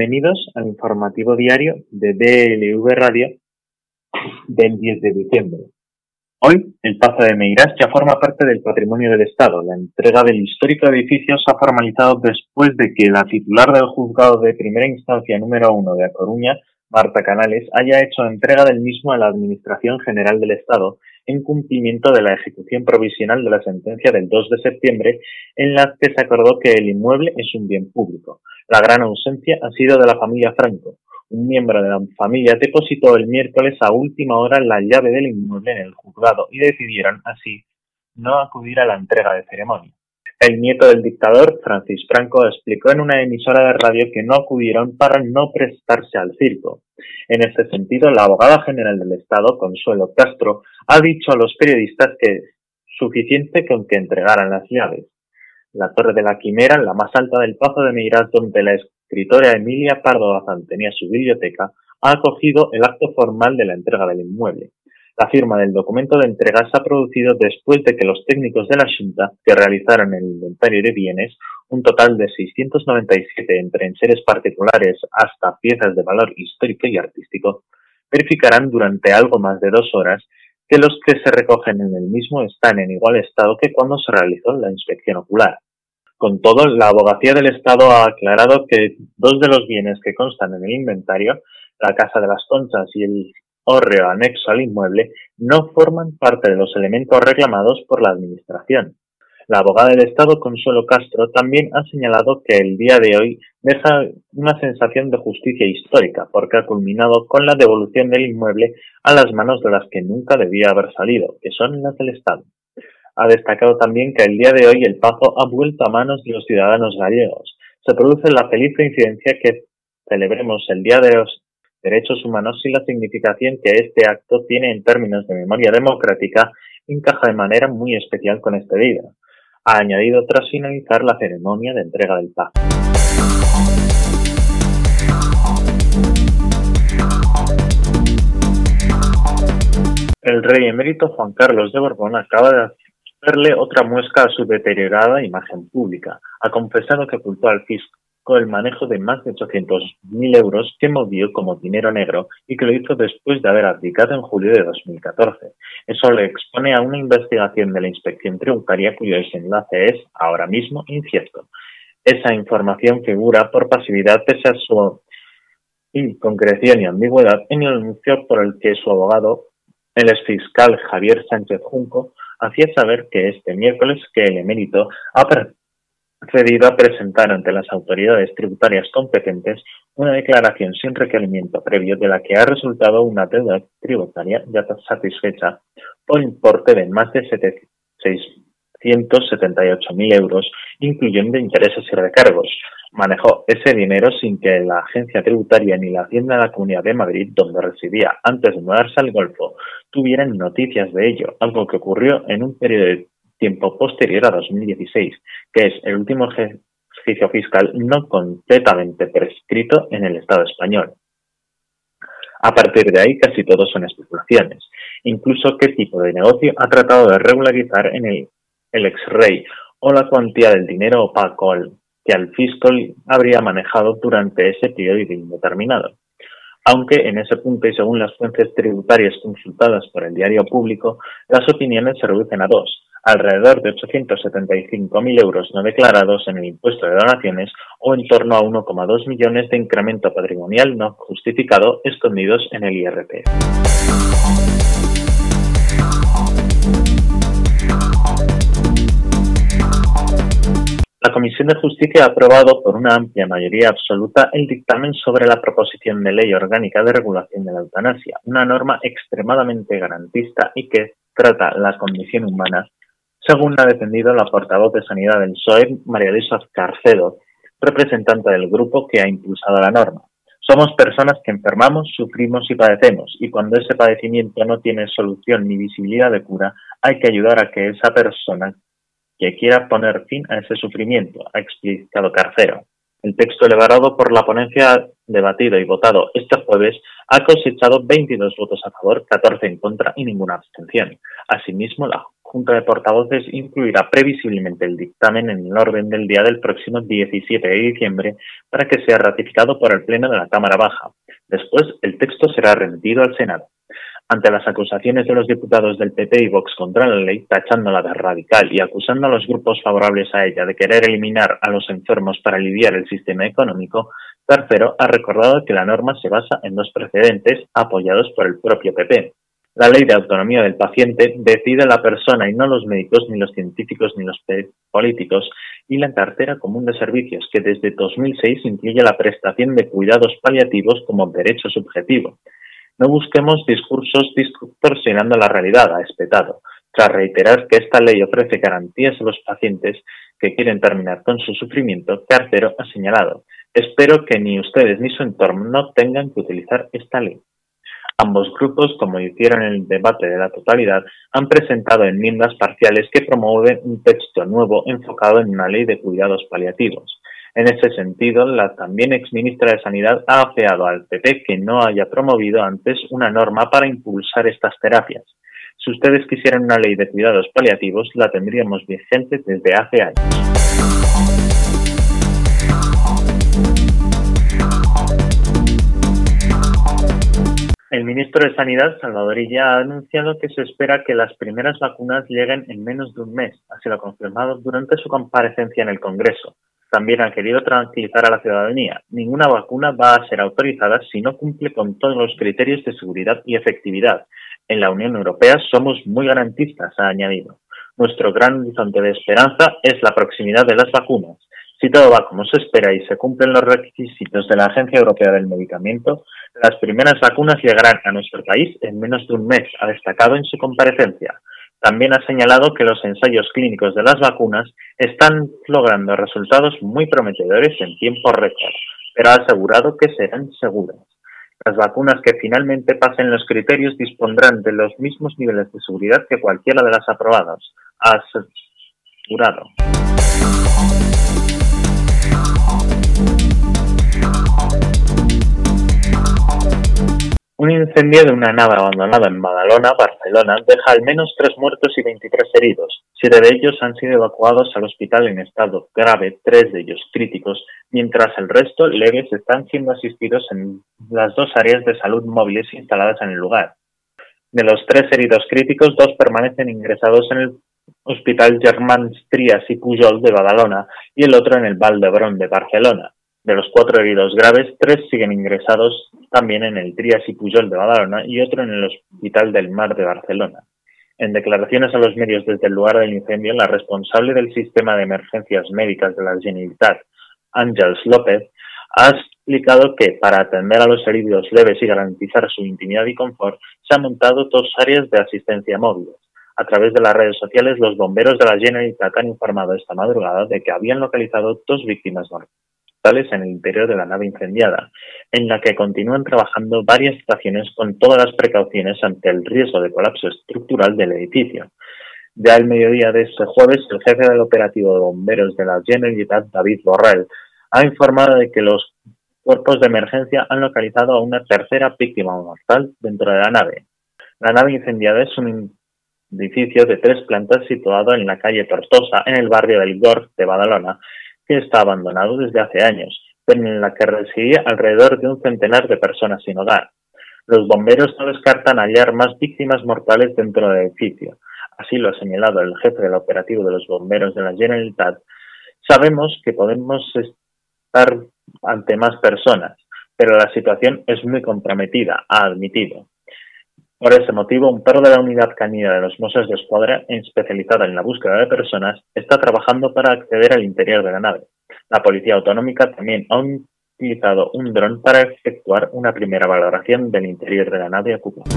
Bienvenidos al informativo diario de DLV Radio del 10 de diciembre. Hoy, el Pazo de Meirás ya forma parte del patrimonio del Estado. La entrega del histórico edificio se ha formalizado después de que la titular del juzgado de primera instancia número 1 de A Coruña, Marta Canales, haya hecho entrega del mismo a la Administración General del Estado en cumplimiento de la ejecución provisional de la sentencia del 2 de septiembre en la que se acordó que el inmueble es un bien público. La gran ausencia ha sido de la familia Franco. Un miembro de la familia depositó el miércoles a última hora la llave del inmueble en el juzgado y decidieron así no acudir a la entrega de ceremonia. El nieto del dictador, Francis Franco, explicó en una emisora de radio que no acudieron para no prestarse al circo. En este sentido, la abogada general del Estado, Consuelo Castro, ha dicho a los periodistas que es suficiente con que entregaran las llaves. La Torre de la Quimera, la más alta del Pazo de Meirás, donde la escritora Emilia Pardo Bazán tenía su biblioteca, ha acogido el acto formal de la entrega del inmueble. La firma del documento de entrega se ha producido después de que los técnicos de la Junta, que realizaron el inventario de bienes, un total de 697 entre enseres particulares hasta piezas de valor histórico y artístico, verificarán durante algo más de dos horas que los que se recogen en el mismo están en igual estado que cuando se realizó la inspección ocular. Con todo, la abogacía del Estado ha aclarado que dos de los bienes que constan en el inventario, la Casa de las Conchas y el hórreo anexo al inmueble no forman parte de los elementos reclamados por la Administración. La abogada del Estado, Consuelo Castro, también ha señalado que el día de hoy deja una sensación de justicia histórica, porque ha culminado con la devolución del inmueble a las manos de las que nunca debía haber salido, que son las del Estado. Ha destacado también que el día de hoy el Pazo ha vuelto a manos de los ciudadanos gallegos. Se produce la feliz coincidencia que celebremos el Día de los derechos humanos y la significación que este acto tiene en términos de memoria democrática encaja de manera muy especial con este día, ha añadido tras finalizar la ceremonia de entrega del paz. El rey emérito Juan Carlos de Borbón acaba de hacerle otra muesca a su deteriorada imagen pública. Ha confesado que ocultó al fisco el manejo de más de 800.000 euros que movió como dinero negro y que lo hizo después de haber abdicado en julio de 2014. Eso le expone a una investigación de la inspección tributaria cuyo desenlace es, ahora mismo, incierto. Esa información figura por pasividad pese a su inconcreción y ambigüedad en el anuncio por el que su abogado, el exfiscal Javier Sánchez Junco, hacía saber que este miércoles que el emérito ha cedido a presentar ante las autoridades tributarias competentes una declaración sin requerimiento previo de la que ha resultado una deuda tributaria ya satisfecha por importe de más de 678.000 euros, incluyendo intereses y recargos. Manejó ese dinero sin que la agencia tributaria ni la Hacienda de la Comunidad de Madrid, donde residía antes de mudarse al Golfo, tuvieran noticias de ello, algo que ocurrió en un periodo de tiempo posterior a 2016, que es el último ejercicio fiscal no completamente prescrito en el Estado español. A partir de ahí, casi todo son especulaciones. Incluso qué tipo de negocio ha tratado de regularizar en el, el ex-rey o la cuantía del dinero opaco que al fiscal habría manejado durante ese periodo indeterminado. Aunque en ese punto y según las fuentes tributarias consultadas por el diario público, las opiniones se reducen a dos alrededor de 875.000 euros no declarados en el impuesto de donaciones o en torno a 1,2 millones de incremento patrimonial no justificado escondidos en el IRP. La Comisión de Justicia ha aprobado por una amplia mayoría absoluta el dictamen sobre la proposición de ley orgánica de regulación de la eutanasia, una norma extremadamente garantista y que trata la condición humana según ha defendido la portavoz de Sanidad del PSOE, María Luisa Carcedo, representante del grupo que ha impulsado la norma. Somos personas que enfermamos, sufrimos y padecemos, y cuando ese padecimiento no tiene solución ni visibilidad de cura, hay que ayudar a que esa persona que quiera poner fin a ese sufrimiento, ha explicado Carcero. El texto elaborado por la ponencia, debatido y votado este jueves, ha cosechado 22 votos a favor, 14 en contra y ninguna abstención. Asimismo, la Junta de Portavoces incluirá previsiblemente el dictamen en el orden del día del próximo 17 de diciembre para que sea ratificado por el Pleno de la Cámara Baja. Después, el texto será remitido al Senado. Ante las acusaciones de los diputados del PP y Vox contra la ley, tachándola de radical y acusando a los grupos favorables a ella de querer eliminar a los enfermos para aliviar el sistema económico, Tercero ha recordado que la norma se basa en dos precedentes apoyados por el propio PP. La ley de autonomía del paciente decide la persona y no los médicos, ni los científicos, ni los políticos, y la cartera común de servicios, que desde 2006 incluye la prestación de cuidados paliativos como derecho subjetivo. No busquemos discursos distorsionando la realidad, ha espetado, tras reiterar que esta ley ofrece garantías a los pacientes que quieren terminar con su sufrimiento, Cartero ha señalado, espero que ni ustedes ni su entorno tengan que utilizar esta ley. Ambos grupos, como hicieron en el debate de la totalidad, han presentado enmiendas parciales que promueven un texto nuevo enfocado en una ley de cuidados paliativos. En ese sentido, la también exministra de Sanidad ha afeado al PP que no haya promovido antes una norma para impulsar estas terapias. Si ustedes quisieran una ley de cuidados paliativos, la tendríamos vigente desde hace años. Ministro de Sanidad, Salvador Illa, ha anunciado que se espera que las primeras vacunas lleguen en menos de un mes. Así lo ha confirmado durante su comparecencia en el Congreso. También ha querido tranquilizar a la ciudadanía. Ninguna vacuna va a ser autorizada si no cumple con todos los criterios de seguridad y efectividad. En la Unión Europea somos muy garantistas, ha añadido. Nuestro gran horizonte de esperanza es la proximidad de las vacunas. Si todo va como se espera y se cumplen los requisitos de la Agencia Europea del Medicamento, las primeras vacunas llegarán a nuestro país en menos de un mes, ha destacado en su comparecencia. También ha señalado que los ensayos clínicos de las vacunas están logrando resultados muy prometedores en tiempo récord, pero ha asegurado que serán seguras. Las vacunas que finalmente pasen los criterios dispondrán de los mismos niveles de seguridad que cualquiera de las aprobadas, ha asegurado. Un incendio de una nave abandonada en Badalona, Barcelona, deja al menos tres muertos y 23 heridos. Siete de ellos han sido evacuados al hospital en estado grave, tres de ellos críticos, mientras el resto, leves, están siendo asistidos en las dos áreas de salud móviles instaladas en el lugar. De los tres heridos críticos, dos permanecen ingresados en el Hospital Germán Trias y Pujol de Badalona y el otro en el Val d'Hebron de Barcelona. De los cuatro heridos graves, tres siguen ingresados también en el Trias y Pujol de Badalona y otro en el Hospital del Mar de Barcelona. En declaraciones a los medios desde el lugar del incendio, la responsable del sistema de emergencias médicas de la Generalitat, Ángels López, ha explicado que para atender a los heridos leves y garantizar su intimidad y confort, se han montado dos áreas de asistencia móviles. A través de las redes sociales, los bomberos de la Generalitat han informado esta madrugada de que habían localizado dos víctimas en el interior de la nave incendiada, en la que continúan trabajando varias estaciones con todas las precauciones ante el riesgo de colapso estructural del edificio. Ya al mediodía de este jueves, el jefe del operativo de bomberos de la Generalitat, David Borrell, ha informado de que los cuerpos de emergencia han localizado a una tercera víctima mortal dentro de la nave. La nave incendiada es un edificio de tres plantas situado en la calle Tortosa, en el barrio del Gorg de Badalona, que está abandonado desde hace años, pero en la que residía alrededor de un centenar de personas sin hogar. Los bomberos no descartan hallar más víctimas mortales dentro del edificio. Así lo ha señalado el jefe del operativo de los bomberos de la Generalitat. Sabemos que podemos estar ante más personas, pero la situación es muy comprometida, ha admitido. Por ese motivo, un perro de la unidad canina de los Mossos de Escuadra, especializada en la búsqueda de personas, está trabajando para acceder al interior de la nave. La Policía Autonómica también ha utilizado un dron para efectuar una primera valoración del interior de la nave ocupada.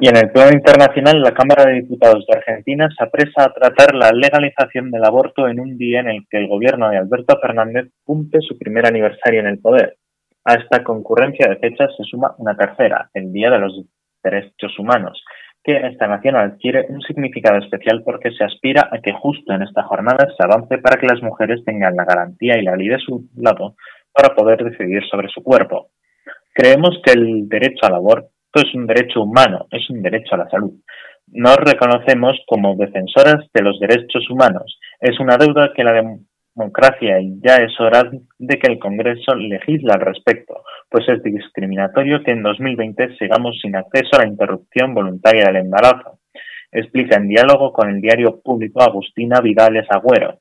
Y en el plano internacional, la Cámara de Diputados de Argentina se apresa a tratar la legalización del aborto en un día en el que el gobierno de Alberto Fernández cumple su primer aniversario en el poder. A esta concurrencia de fechas se suma una tercera, el Día de los Derechos Humanos, que en esta nación adquiere un significado especial porque se aspira a que justo en esta jornada se avance para que las mujeres tengan la garantía y la ley de su lado para poder decidir sobre su cuerpo. Creemos que el derecho al aborto es un derecho humano, es un derecho a la salud. Nos reconocemos como defensoras de los derechos humanos. Es una deuda que la democracia y ya es hora de que el Congreso legisle al respecto, pues es discriminatorio que en 2020 sigamos sin acceso a la interrupción voluntaria del embarazo. Explica en diálogo con el diario público Agustina Vidales Agüero,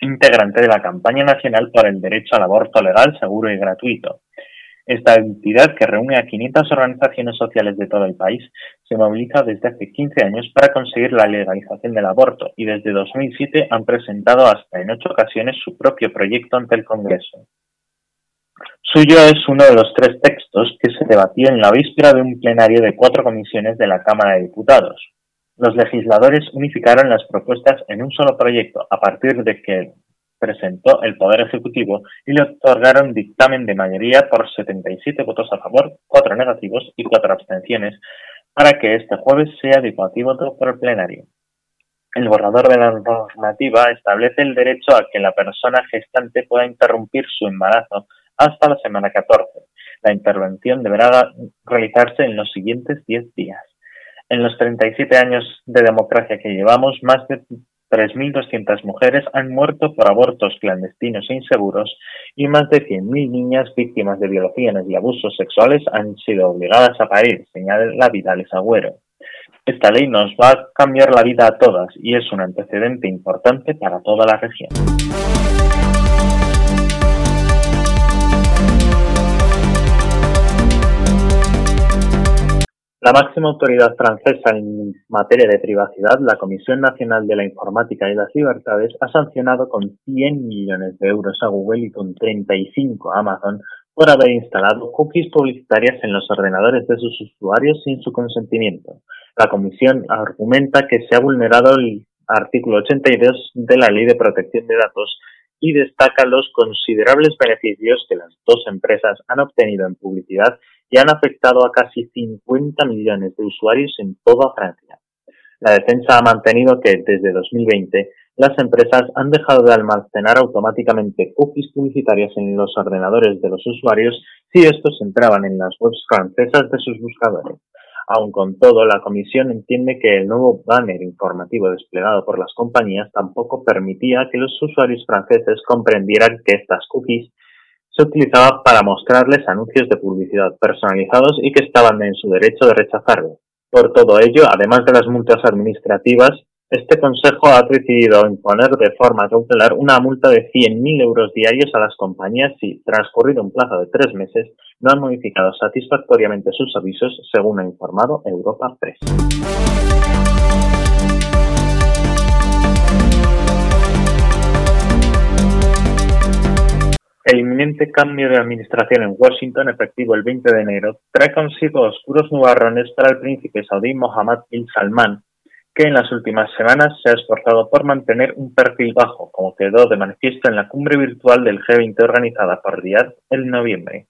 integrante de la campaña nacional por el derecho al aborto legal, seguro y gratuito. Esta entidad, que reúne a 500 organizaciones sociales de todo el país, se moviliza desde hace 15 años para conseguir la legalización del aborto y desde 2007 han presentado hasta en ocho ocasiones su propio proyecto ante el Congreso. Suyo es uno de los tres textos que se debatió en la víspera de un plenario de cuatro comisiones de la Cámara de Diputados. Los legisladores unificaron las propuestas en un solo proyecto a partir de que presentó el Poder Ejecutivo y le otorgaron dictamen de mayoría por 77 votos a favor, 4 negativos y 4 abstenciones para que este jueves sea debatido por el plenario. El borrador de la normativa establece el derecho a que la persona gestante pueda interrumpir su embarazo hasta la semana 14. La intervención deberá realizarse en los siguientes 10 días. En los 37 años de democracia que llevamos, más de 3.200 mujeres han muerto por abortos clandestinos e inseguros y más de 100.000 niñas víctimas de violaciones y abusos sexuales han sido obligadas a parir, señala Vidales Agüero. Esta ley nos va a cambiar la vida a todas y es un antecedente importante para toda la región. La máxima autoridad francesa en materia de privacidad, la Comisión Nacional de la Informática y las Libertades, ha sancionado con 100 millones de euros a Google y con 35 a Amazon por haber instalado cookies publicitarias en los ordenadores de sus usuarios sin su consentimiento. La comisión argumenta que se ha vulnerado el artículo 82 de la Ley de Protección de Datos y destaca los considerables beneficios que las dos empresas han obtenido en publicidad y han afectado a casi 50 millones de usuarios en toda Francia. La defensa ha mantenido que desde 2020 las empresas han dejado de almacenar automáticamente cookies publicitarias en los ordenadores de los usuarios si estos entraban en las webs francesas de sus buscadores. Aun con todo, la Comisión entiende que el nuevo banner informativo desplegado por las compañías tampoco permitía que los usuarios franceses comprendieran que estas cookies se utilizaban para mostrarles anuncios de publicidad personalizados y que estaban en su derecho de rechazarlo. Por todo ello, además de las multas administrativas, este Consejo ha decidido imponer de forma cautelar una multa de 100.000 euros diarios a las compañías si, transcurrido un plazo de tres meses, no han modificado satisfactoriamente sus avisos, según ha informado Europa Press. El inminente cambio de administración en Washington, efectivo el 20 de enero, trae consigo oscuros nubarrones para el príncipe saudí Mohammed bin Salman, que en las últimas semanas se ha esforzado por mantener un perfil bajo, como quedó de manifiesto en la cumbre virtual del G20 organizada por Riyadh en noviembre.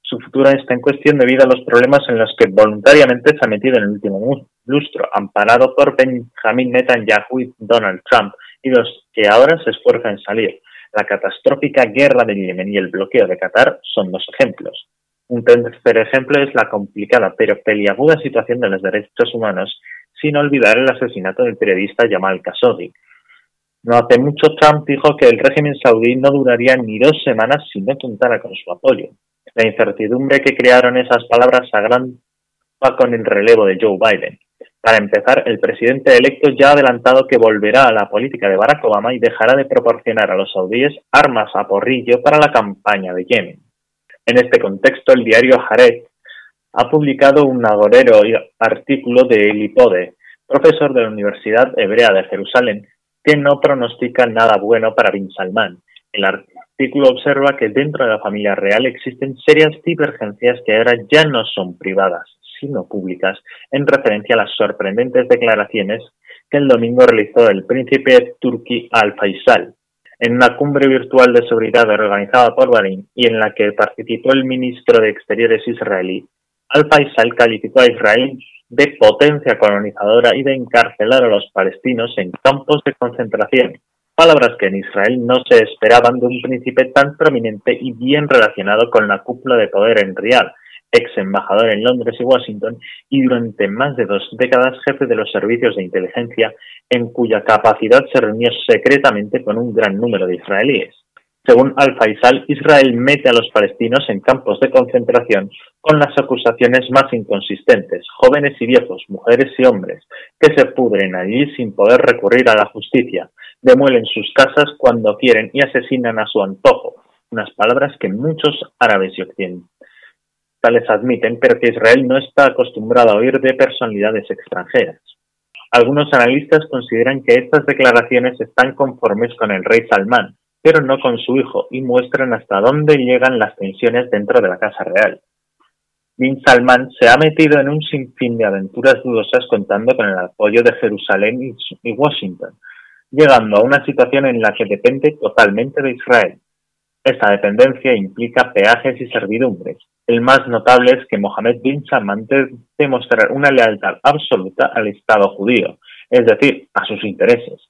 Su futuro está en cuestión debido a los problemas en los que voluntariamente se ha metido en el último lustro, amparado por Benjamin Netanyahu y Donald Trump, y los que ahora se esfuerzan en salir. La catastrófica guerra de Yemen y el bloqueo de Qatar son dos ejemplos. Un tercer ejemplo es la complicada pero peliaguda situación de los derechos humanos sin olvidar el asesinato del periodista Jamal Khashoggi. No hace mucho Trump dijo que el régimen saudí no duraría ni dos semanas si no contara con su apoyo. La incertidumbre que crearon esas palabras va con el relevo de Joe Biden. Para empezar, el presidente electo ya ha adelantado que volverá a la política de Barack Obama y dejará de proporcionar a los saudíes armas a porrillo para la campaña de Yemen. En este contexto, el diario Haaretz ha publicado un agorero artículo de Elipode, profesor de la Universidad Hebrea de Jerusalén, que no pronostica nada bueno para Bin Salman. El artículo observa que dentro de la familia real existen serias divergencias que ahora ya no son privadas, sino públicas, en referencia a las sorprendentes declaraciones que el domingo realizó el príncipe turqui Al-Faisal en una cumbre virtual de seguridad organizada por Bahrein y en la que participó el ministro de Exteriores israelí al-Faisal calificó a Israel de potencia colonizadora y de encarcelar a los palestinos en campos de concentración. palabras que en Israel no se esperaban de un príncipe tan prominente y bien relacionado con la cúpula de poder en Riyadh, ex embajador en Londres y Washington y durante más de dos décadas jefe de los servicios de inteligencia, en cuya capacidad se reunió secretamente con un gran número de israelíes. Según Al-Faisal, Israel mete a los palestinos en campos de concentración con las acusaciones más inconsistentes, jóvenes y viejos, mujeres y hombres, que se pudren allí sin poder recurrir a la justicia, demuelen sus casas cuando quieren y asesinan a su antojo, unas palabras que muchos árabes y occidentales admiten, pero que Israel no está acostumbrado a oír de personalidades extranjeras. Algunos analistas consideran que estas declaraciones están conformes con el rey Salmán, pero no con su hijo, y muestran hasta dónde llegan las tensiones dentro de la Casa Real. Bin Salman se ha metido en un sinfín de aventuras dudosas contando con el apoyo de Jerusalén y Washington, llegando a una situación en la que depende totalmente de Israel. Esta dependencia implica peajes y servidumbres. El más notable es que Mohammed bin Salman debe demostrar una lealtad absoluta al Estado judío, es decir, a sus intereses.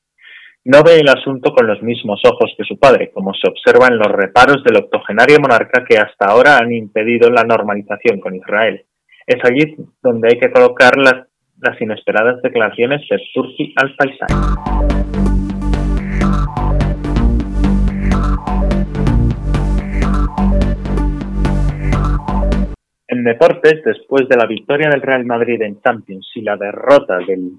No ve el asunto con los mismos ojos que su padre, como se observa en los reparos del octogenario monarca que hasta ahora han impedido la normalización con Israel. Es allí donde hay que colocar las, inesperadas declaraciones de Turki al-Faisal. Deportes, después de la victoria del Real Madrid en Champions y la derrota del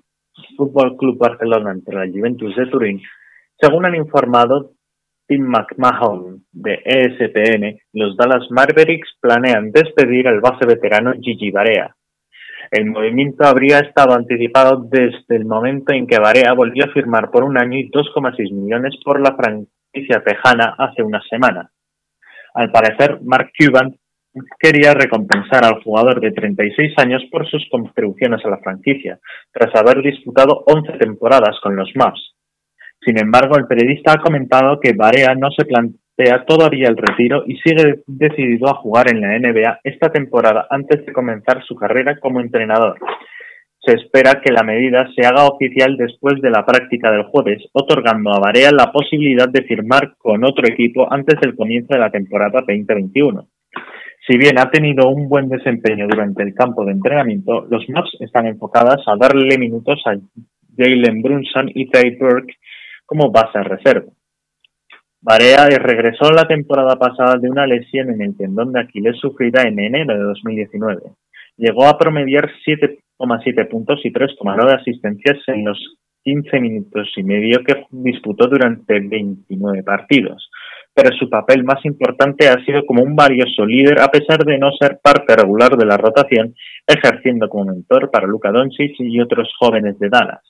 Fútbol Club Barcelona ante la Juventus de Turín, según han informado Tim McMahon de ESPN, los Dallas Mavericks planean despedir al base veterano Gigi Barea. El movimiento habría estado anticipado desde el momento en que Barea volvió a firmar por un año y 2,6 millones por la franquicia tejana hace una semana. Al parecer, Mark Cuban quería recompensar al jugador de 36 años por sus contribuciones a la franquicia, tras haber disputado 11 temporadas con los Mavs. Sin embargo, el periodista ha comentado que Barea no se plantea todavía el retiro y sigue decidido a jugar en la NBA esta temporada antes de comenzar su carrera como entrenador. Se espera que la medida se haga oficial después de la práctica del jueves, otorgando a Barea la posibilidad de firmar con otro equipo antes del comienzo de la temporada 2021. Si bien ha tenido un buen desempeño durante el campo de entrenamiento, los Maps están enfocadas a darle minutos a Jalen Brunson y Tay Burke como base reserva. Barea regresó la temporada pasada de una lesión en el tendón de Aquiles sufrida en enero de 2019. Llegó a promediar 7,7 puntos y 3,9 asistencias en los 15 minutos y medio que disputó durante 29 partidos, pero su papel más importante ha sido como un valioso líder a pesar de no ser parte regular de la rotación, ejerciendo como mentor para Luka Doncic y otros jóvenes de Dallas.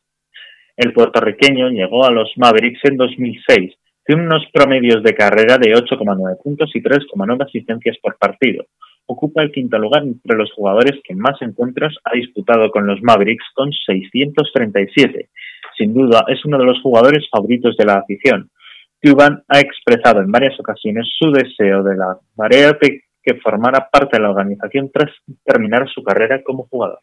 El puertorriqueño llegó a los Mavericks en 2006, tiene unos promedios de carrera de 8,9 puntos y 3,9 asistencias por partido. Ocupa el quinto lugar entre los jugadores que más encuentros ha disputado con los Mavericks con 637. Sin duda, es uno de los jugadores favoritos de la afición Cuban ha expresado en varias ocasiones su deseo de la marea de que formara parte de la organización tras terminar su carrera como jugador.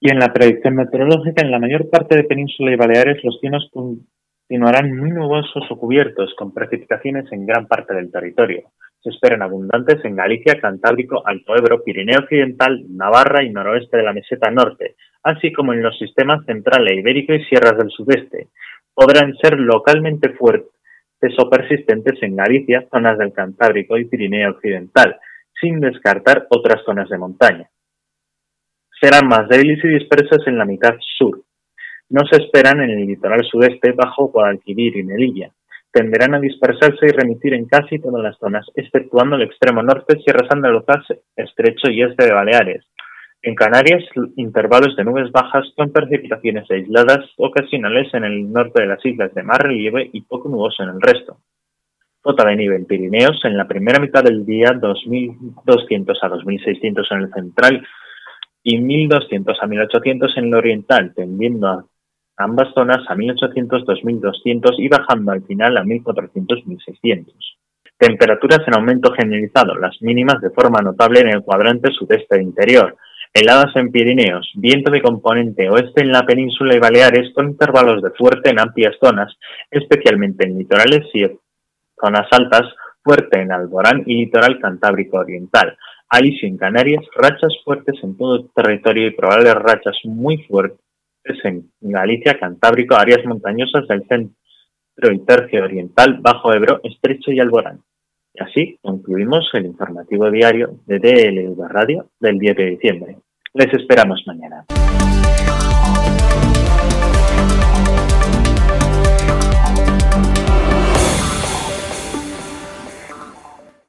Y en la predicción meteorológica, en la mayor parte de Península y Baleares, los cielos continuarán muy nubosos o cubiertos, con precipitaciones en gran parte del territorio se esperan abundantes en Galicia, Cantábrico, Alto Ebro, Pirineo Occidental, Navarra y noroeste de la meseta norte, así como en los sistemas central e ibérico y sierras del sudeste. Podrán ser localmente fuertes o persistentes en Galicia, zonas del Cantábrico y Pirineo Occidental, sin descartar otras zonas de montaña. Serán más débiles y dispersas en la mitad sur. No se esperan en el litoral sudeste bajo Guadalquivir y Melilla, tenderán a dispersarse y remitir en casi todas las zonas, exceptuando el extremo norte, Sierra Santa Estrecho y Este de Baleares. En Canarias, intervalos de nubes bajas con precipitaciones aisladas ocasionales en el norte de las islas de mar relieve y poco nuboso en el resto. Cota de nieve en Pirineos en la primera mitad del día 2.200 a 2.600 en el central y 1.200 a 1.800 en el oriental, tendiendo a ambas zonas a 1800, 2200 y bajando al final a 1400, 1600. Temperaturas en aumento generalizado, las mínimas de forma notable en el cuadrante sudeste interior. Heladas en Pirineos, viento de componente oeste en la península y Baleares con intervalos de fuerte en amplias zonas, especialmente en litorales y zonas altas, fuerte en Alborán y litoral cantábrico oriental. Alisio en Canarias, rachas fuertes en todo el territorio y probables rachas muy fuertes en Galicia, Cantábrico, áreas montañosas del centro y tercio oriental, Bajo Ebro, Estrecho y Alborán. Y así concluimos el informativo diario de DLV Radio del 10 de diciembre. Les esperamos mañana.